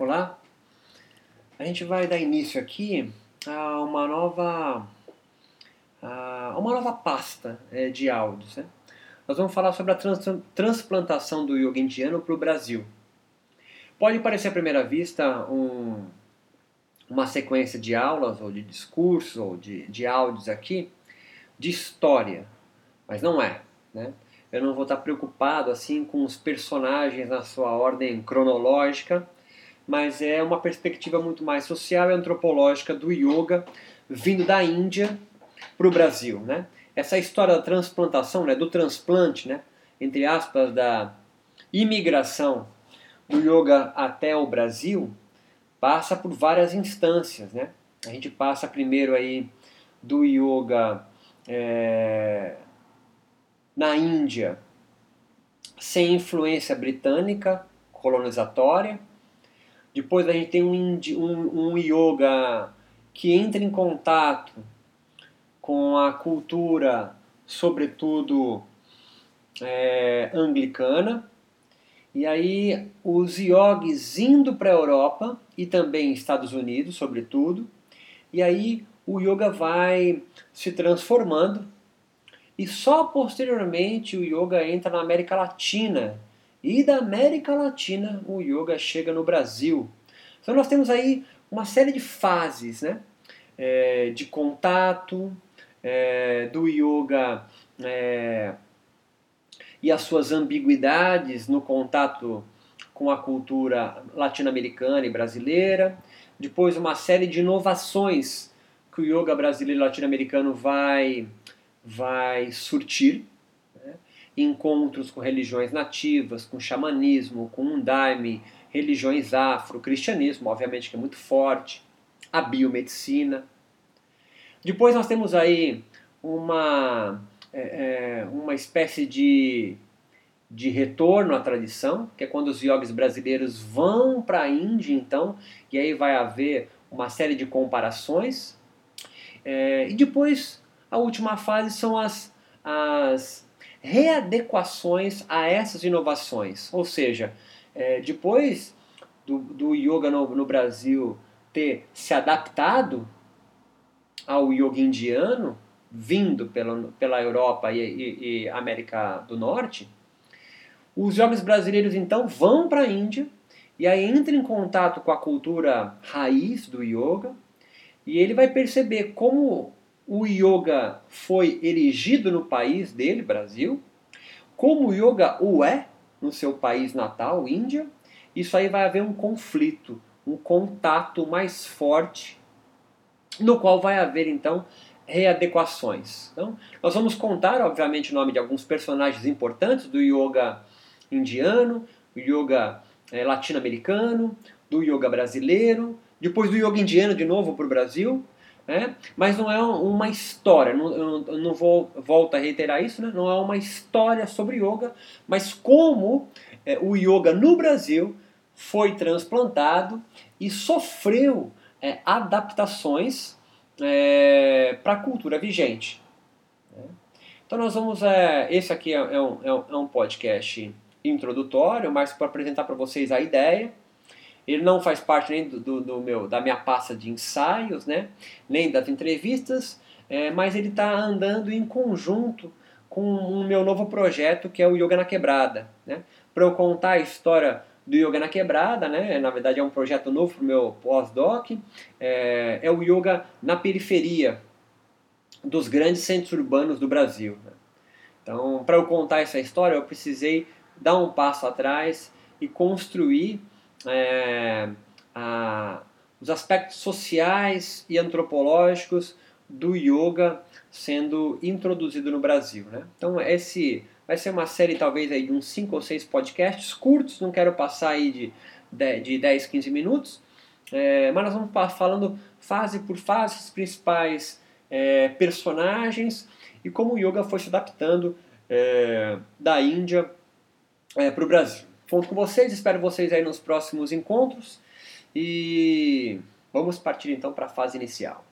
Olá, a gente vai dar início aqui a uma nova, a uma nova pasta é, de áudios. Né? Nós vamos falar sobre a trans, transplantação do yoga indiano para o Brasil. Pode parecer à primeira vista um, uma sequência de aulas, ou de discursos, ou de, de áudios aqui, de história, mas não é. Né? Eu não vou estar preocupado assim com os personagens na sua ordem cronológica, mas é uma perspectiva muito mais social e antropológica do yoga vindo da Índia para o Brasil. Né? Essa história da transplantação, né, do transplante, né, entre aspas, da imigração do yoga até o Brasil, passa por várias instâncias. Né? A gente passa primeiro aí do yoga é, na Índia sem influência britânica colonizatória. Depois a gente tem um, um, um yoga que entra em contato com a cultura, sobretudo é, anglicana. E aí os yogis indo para a Europa e também Estados Unidos, sobretudo. E aí o yoga vai se transformando e só posteriormente o yoga entra na América Latina. E da América Latina o yoga chega no Brasil. Então nós temos aí uma série de fases né? É, de contato é, do yoga é, e as suas ambiguidades no contato com a cultura latino-americana e brasileira. Depois uma série de inovações que o yoga brasileiro e latino-americano vai vai surtir? Encontros com religiões nativas, com xamanismo, com undaime, religiões afro, cristianismo, obviamente que é muito forte, a biomedicina. Depois nós temos aí uma, é, é, uma espécie de, de retorno à tradição, que é quando os yogis brasileiros vão para a Índia, então, e aí vai haver uma série de comparações. É, e depois a última fase são as, as readequações a essas inovações. Ou seja, é, depois do, do yoga no, no, Brasil ter se adaptado ao yoga indiano, vindo pela, pela Europa e, e, e América do Norte, os yogis brasileiros então vão para a Índia e aí entra em contato com a cultura raiz do yoga e ele vai perceber como o yoga foi erigido no país dele, Brasil, como o yoga o é no seu país natal, Índia, isso aí vai haver um conflito, um contato mais forte, no qual vai haver então readequações. Então, nós vamos contar, obviamente, o nome de alguns personagens importantes do yoga indiano, do yoga é, latino-americano, do yoga brasileiro, depois do yoga indiano de novo para o Brasil, né? mas não é uma história, não, eu não vou volto a reiterar isso, né? não é uma história sobre yoga, mas como é, o yoga no Brasil foi transplantado e sofreu é, adaptações é, para a cultura vigente. Né? Então nós vamos, é, esse aqui é, é, um, é um podcast introdutório, mas para apresentar para vocês a ideia, ele não faz parte nem do, do, do meu, da minha pasta de ensaios, né? nem das entrevistas, é, mas ele está andando em conjunto com o meu novo projeto que é o Yoga na Quebrada. Né? Para eu contar a história do Yoga na Quebrada, né? na verdade é um projeto novo para o meu pós-doc, é, é, o Yoga na periferia dos grandes centros urbanos do Brasil. Né? Então, para eu contar essa história, eu precisei dar um passo atrás e construir é, a, os aspectos sociais e antropológicos do yoga sendo introduzido no Brasil. Né? Então esse vai ser uma série talvez aí de uns 5 ou 6 podcasts curtos, não quero passar aí de, de, de 10, 15 minutos, é, mas nós vamos falando fase por fase os principais é, personagens e como o yoga foi se adaptando é, da Índia é, para o Brasil. Conto com vocês, espero vocês aí nos próximos encontros e vamos partir então para a fase inicial.